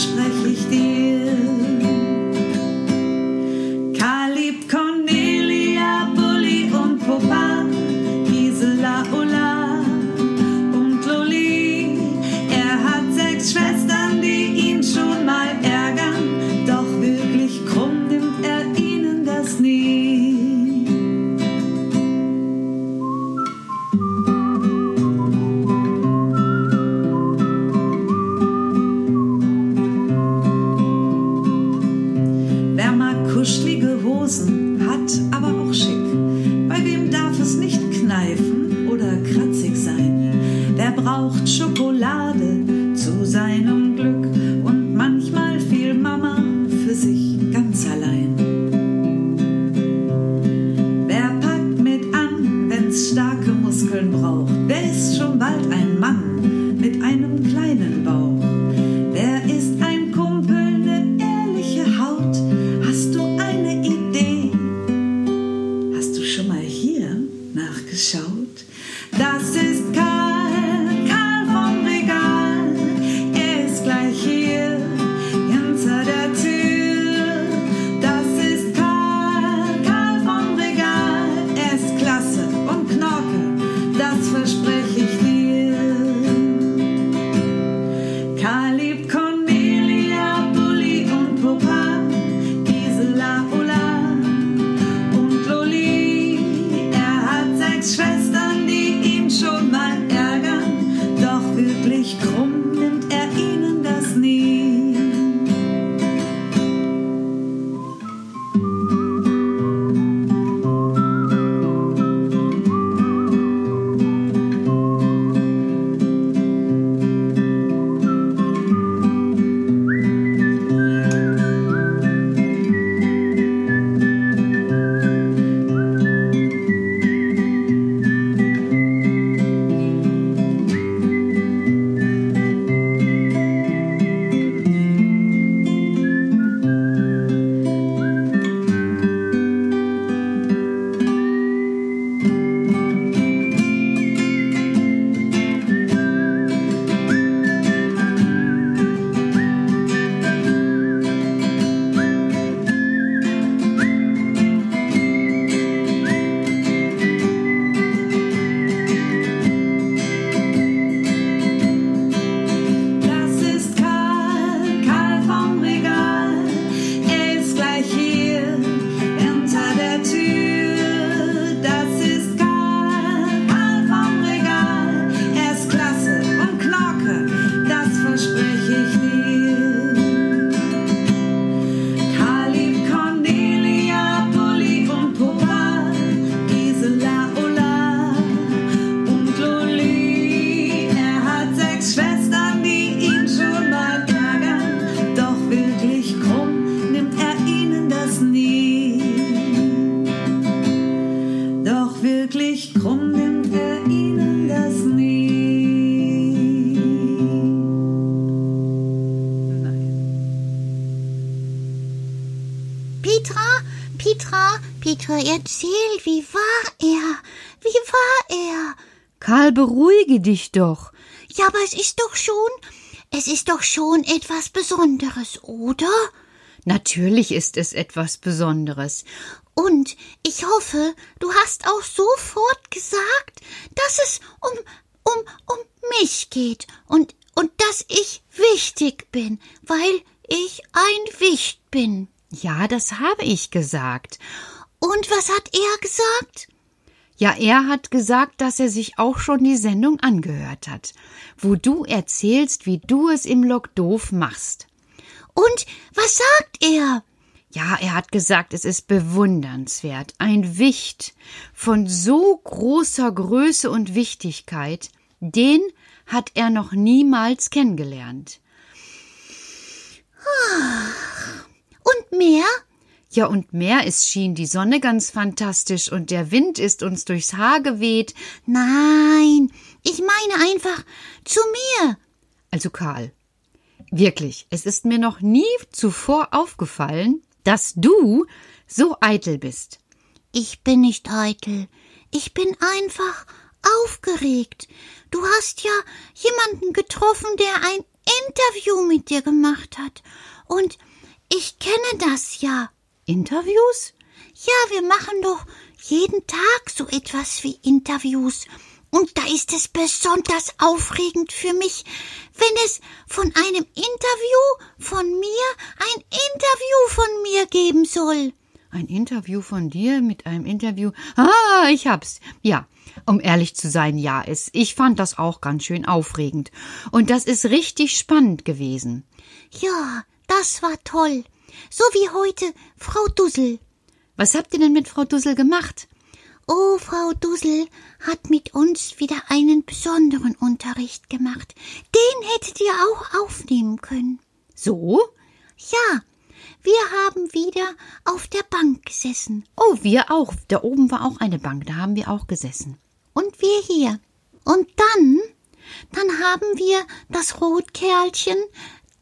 spreche ich dir. Duschelige Hosen, hat aber auch schick. Bei wem darf es nicht kneifen oder kratzig sein? Der braucht Schokolade. wie war er? Wie war er? Karl, beruhige dich doch. Ja, aber es ist doch schon, es ist doch schon etwas Besonderes, oder? Natürlich ist es etwas Besonderes. Und ich hoffe, du hast auch sofort gesagt, dass es um, um, um mich geht und, und dass ich wichtig bin, weil ich ein Wicht bin. Ja, das habe ich gesagt. Und was hat er gesagt? Ja, er hat gesagt, dass er sich auch schon die Sendung angehört hat, wo du erzählst, wie du es im Lok doof machst. Und was sagt er? Ja, er hat gesagt, es ist bewundernswert, ein Wicht von so großer Größe und Wichtigkeit, den hat er noch niemals kennengelernt. Und mehr? Ja, und mehr, es schien die Sonne ganz fantastisch und der Wind ist uns durchs Haar geweht. Nein, ich meine einfach zu mir. Also Karl, wirklich, es ist mir noch nie zuvor aufgefallen, dass du so eitel bist. Ich bin nicht eitel. Ich bin einfach aufgeregt. Du hast ja jemanden getroffen, der ein Interview mit dir gemacht hat. Und ich kenne das ja. Interviews? Ja, wir machen doch jeden Tag so etwas wie Interviews. Und da ist es besonders aufregend für mich, wenn es von einem Interview von mir ein Interview von mir geben soll. Ein Interview von dir mit einem Interview. Ah, ich hab's. Ja, um ehrlich zu sein, ja, es. Ich fand das auch ganz schön aufregend. Und das ist richtig spannend gewesen. Ja, das war toll. So wie heute Frau Dussel. Was habt ihr denn mit Frau Dussel gemacht? Oh, Frau Dussel hat mit uns wieder einen besonderen Unterricht gemacht. Den hättet ihr auch aufnehmen können. So? Ja, wir haben wieder auf der Bank gesessen. Oh, wir auch. Da oben war auch eine Bank, da haben wir auch gesessen. Und wir hier. Und dann, dann haben wir das Rotkerlchen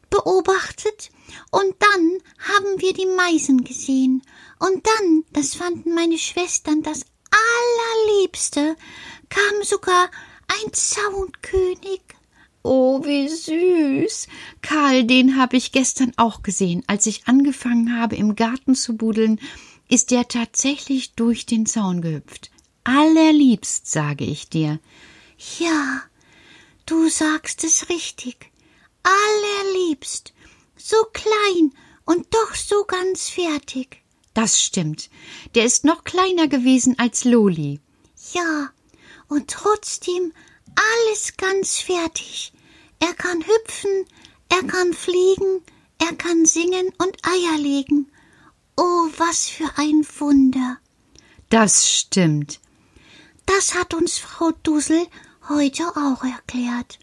beobachtet und dann haben wir die Meisen gesehen. Und dann, das fanden meine Schwestern das allerliebste, kam sogar ein Zaunkönig. Oh, wie süß. Karl, den habe ich gestern auch gesehen. Als ich angefangen habe, im Garten zu budeln, ist der tatsächlich durch den Zaun gehüpft. Allerliebst, sage ich dir. Ja, du sagst es richtig. Allerliebst. So klein und doch so ganz fertig. Das stimmt. Der ist noch kleiner gewesen als Loli. Ja, und trotzdem alles ganz fertig. Er kann hüpfen, er kann fliegen, er kann singen und Eier legen. Oh, was für ein Wunder. Das stimmt. Das hat uns Frau Dussel heute auch erklärt.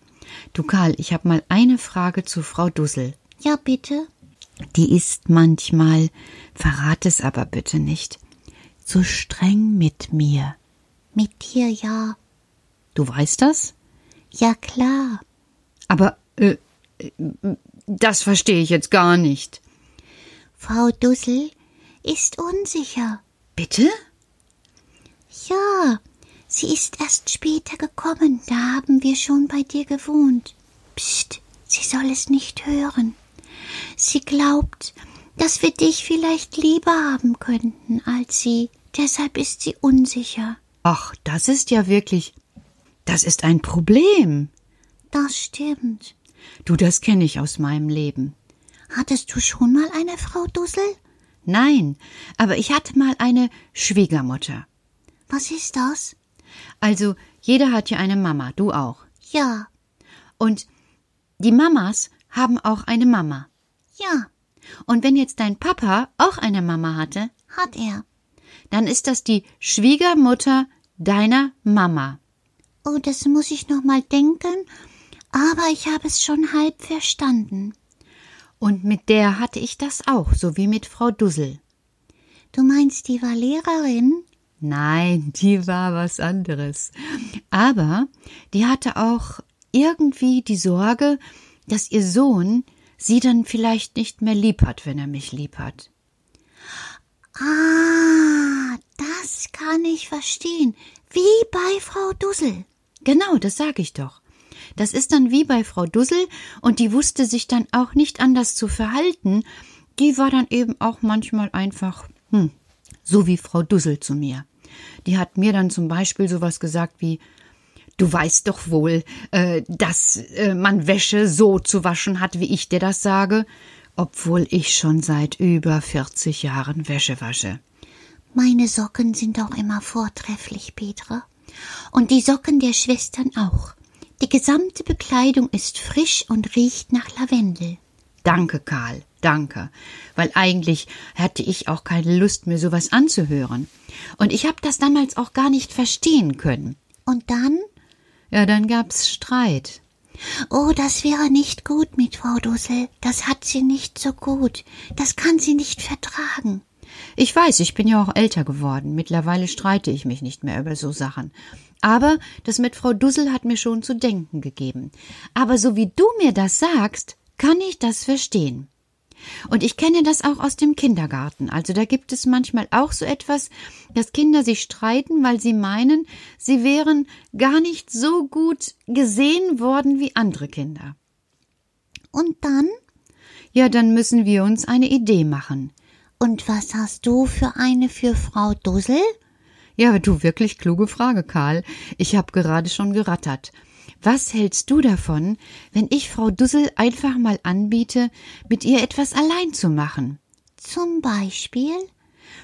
Du Karl, ich habe mal eine Frage zu Frau Dussel. Ja, bitte. Die ist manchmal, verrat es aber bitte nicht, so streng mit mir. Mit dir ja. Du weißt das? Ja, klar. Aber, äh, das verstehe ich jetzt gar nicht. Frau Dussel ist unsicher. Bitte? Ja, sie ist erst später gekommen, da haben wir schon bei dir gewohnt. Psst, sie soll es nicht hören. Sie glaubt, dass wir dich vielleicht lieber haben könnten als sie, deshalb ist sie unsicher. Ach, das ist ja wirklich. Das ist ein Problem. Das stimmt. Du, das kenne ich aus meinem Leben. Hattest du schon mal eine Frau Dussel? Nein, aber ich hatte mal eine Schwiegermutter. Was ist das? Also, jeder hat ja eine Mama, du auch. Ja. Und die Mamas haben auch eine Mama. Ja. Und wenn jetzt dein Papa auch eine Mama hatte, hat er. Dann ist das die Schwiegermutter deiner Mama. Oh, das muss ich noch mal denken, aber ich habe es schon halb verstanden. Und mit der hatte ich das auch, so wie mit Frau Dussel. Du meinst, die war Lehrerin? Nein, die war was anderes. Aber die hatte auch irgendwie die Sorge, dass ihr Sohn sie dann vielleicht nicht mehr lieb hat, wenn er mich lieb hat. Ah, das kann ich verstehen. Wie bei Frau Dussel. Genau, das sag ich doch. Das ist dann wie bei Frau Dussel, und die wusste sich dann auch nicht anders zu verhalten. Die war dann eben auch manchmal einfach, hm, so wie Frau Dussel zu mir. Die hat mir dann zum Beispiel sowas gesagt wie, Du weißt doch wohl, äh, dass äh, man Wäsche so zu waschen hat, wie ich dir das sage, obwohl ich schon seit über 40 Jahren Wäsche wasche. Meine Socken sind auch immer vortrefflich, Petra. Und die Socken der Schwestern auch. Die gesamte Bekleidung ist frisch und riecht nach Lavendel. Danke, Karl, danke. Weil eigentlich hatte ich auch keine Lust, mir sowas anzuhören. Und ich habe das damals auch gar nicht verstehen können. Und dann? Ja, dann gab's Streit. Oh, das wäre nicht gut mit Frau Dussel. Das hat sie nicht so gut. Das kann sie nicht vertragen. Ich weiß, ich bin ja auch älter geworden. Mittlerweile streite ich mich nicht mehr über so Sachen. Aber das mit Frau Dussel hat mir schon zu denken gegeben. Aber so wie du mir das sagst, kann ich das verstehen. Und ich kenne das auch aus dem Kindergarten. Also da gibt es manchmal auch so etwas, dass Kinder sich streiten, weil sie meinen, sie wären gar nicht so gut gesehen worden wie andere Kinder. Und dann? Ja, dann müssen wir uns eine Idee machen. Und was hast du für eine für Frau Dussel? Ja, du wirklich kluge Frage, Karl. Ich hab gerade schon gerattert. Was hältst du davon, wenn ich Frau Dussel einfach mal anbiete, mit ihr etwas allein zu machen? Zum Beispiel?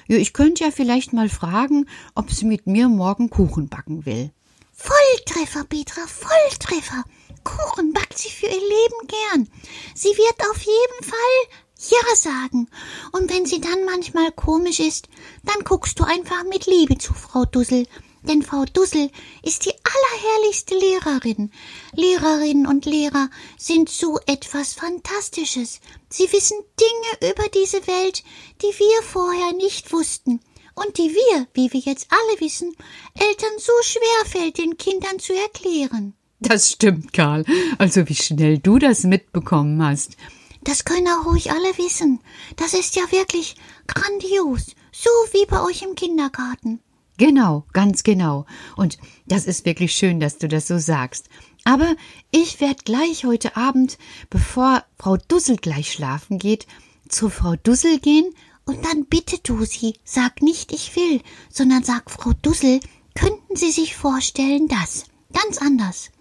Ja, ich könnte ja vielleicht mal fragen, ob sie mit mir morgen Kuchen backen will. Volltreffer, Petra, Volltreffer. Kuchen backt sie für ihr Leben gern. Sie wird auf jeden Fall ja sagen. Und wenn sie dann manchmal komisch ist, dann guckst du einfach mit Liebe zu Frau Dussel. Denn Frau Dussel ist die allerherrlichste Lehrerin. Lehrerinnen und Lehrer sind so etwas Fantastisches. Sie wissen Dinge über diese Welt, die wir vorher nicht wussten und die wir, wie wir jetzt alle wissen, Eltern so schwer fällt, den Kindern zu erklären. Das stimmt, Karl. Also wie schnell du das mitbekommen hast. Das können auch ruhig alle wissen. Das ist ja wirklich grandios. So wie bei euch im Kindergarten. Genau, ganz genau. Und das ist wirklich schön, dass du das so sagst. Aber ich werde gleich heute Abend, bevor Frau Dussel gleich schlafen geht, zu Frau Dussel gehen und dann bitte du sie, sag nicht ich will, sondern sag Frau Dussel, könnten Sie sich vorstellen, das. Ganz anders.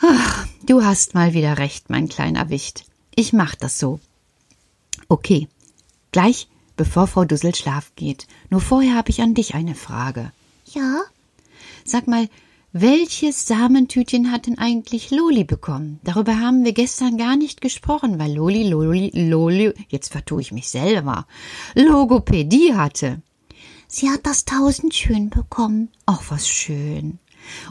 Ach, du hast mal wieder recht, mein kleiner Wicht. Ich mach das so. Okay, gleich bevor Frau Dussel schlafen geht. Nur vorher habe ich an dich eine Frage. Ja? Sag mal, welches Samentütchen hat denn eigentlich Loli bekommen? Darüber haben wir gestern gar nicht gesprochen, weil Loli, Loli, Loli, jetzt vertue ich mich selber, Logopädie hatte. Sie hat das Tausendschön bekommen. Ach, was schön.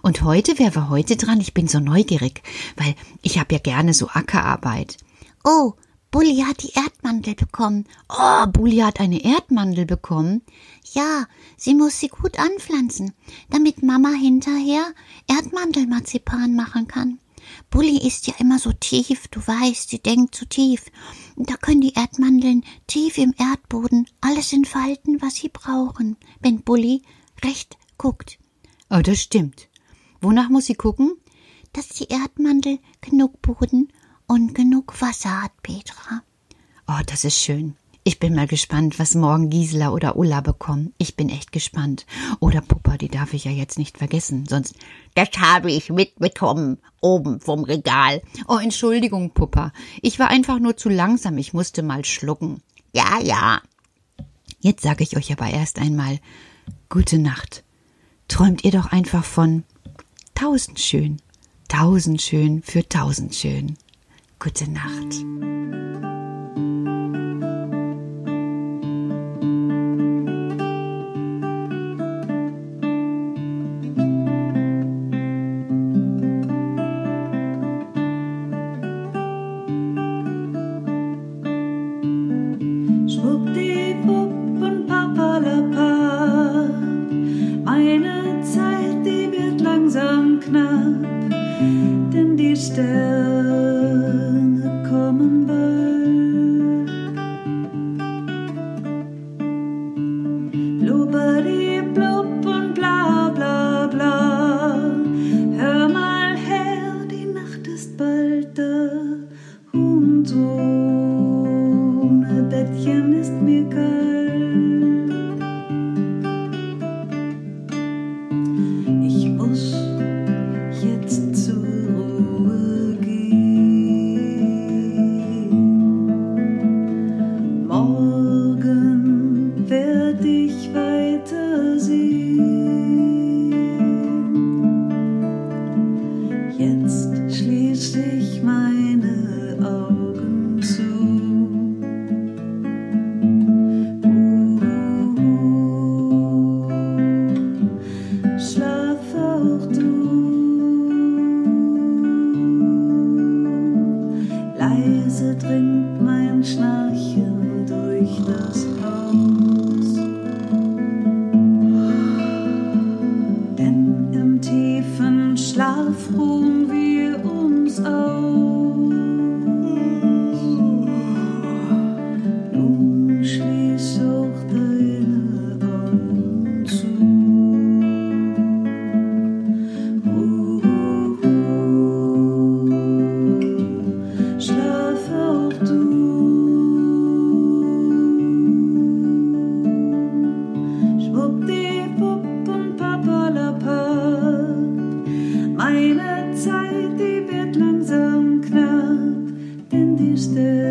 Und heute, wer war heute dran? Ich bin so neugierig, weil ich habe ja gerne so Ackerarbeit. Oh, Bulli hat die Erdmandel bekommen. Oh, Bulli hat eine Erdmandel bekommen? Ja, sie muss sie gut anpflanzen, damit Mama hinterher Erdmandelmarzipan machen kann. Bulli ist ja immer so tief, du weißt, sie denkt zu so tief. Und da können die Erdmandeln tief im Erdboden alles entfalten, was sie brauchen, wenn Bulli recht guckt. Oh, das stimmt. Wonach muss sie gucken? Dass die Erdmandel genug Boden und genug Wasser hat, Petra. Oh, das ist schön. Ich bin mal gespannt, was morgen Gisela oder Ulla bekommen. Ich bin echt gespannt. Oder Puppa, die darf ich ja jetzt nicht vergessen, sonst. Das habe ich mitbekommen, oben vom Regal. Oh, Entschuldigung, Puppa. Ich war einfach nur zu langsam. Ich musste mal schlucken. Ja, ja. Jetzt sage ich euch aber erst einmal Gute Nacht. Träumt ihr doch einfach von tausend schön, tausend schön für tausend schön. Gute Nacht. Buddy. Ruhen wir uns aus. Meine Zeit,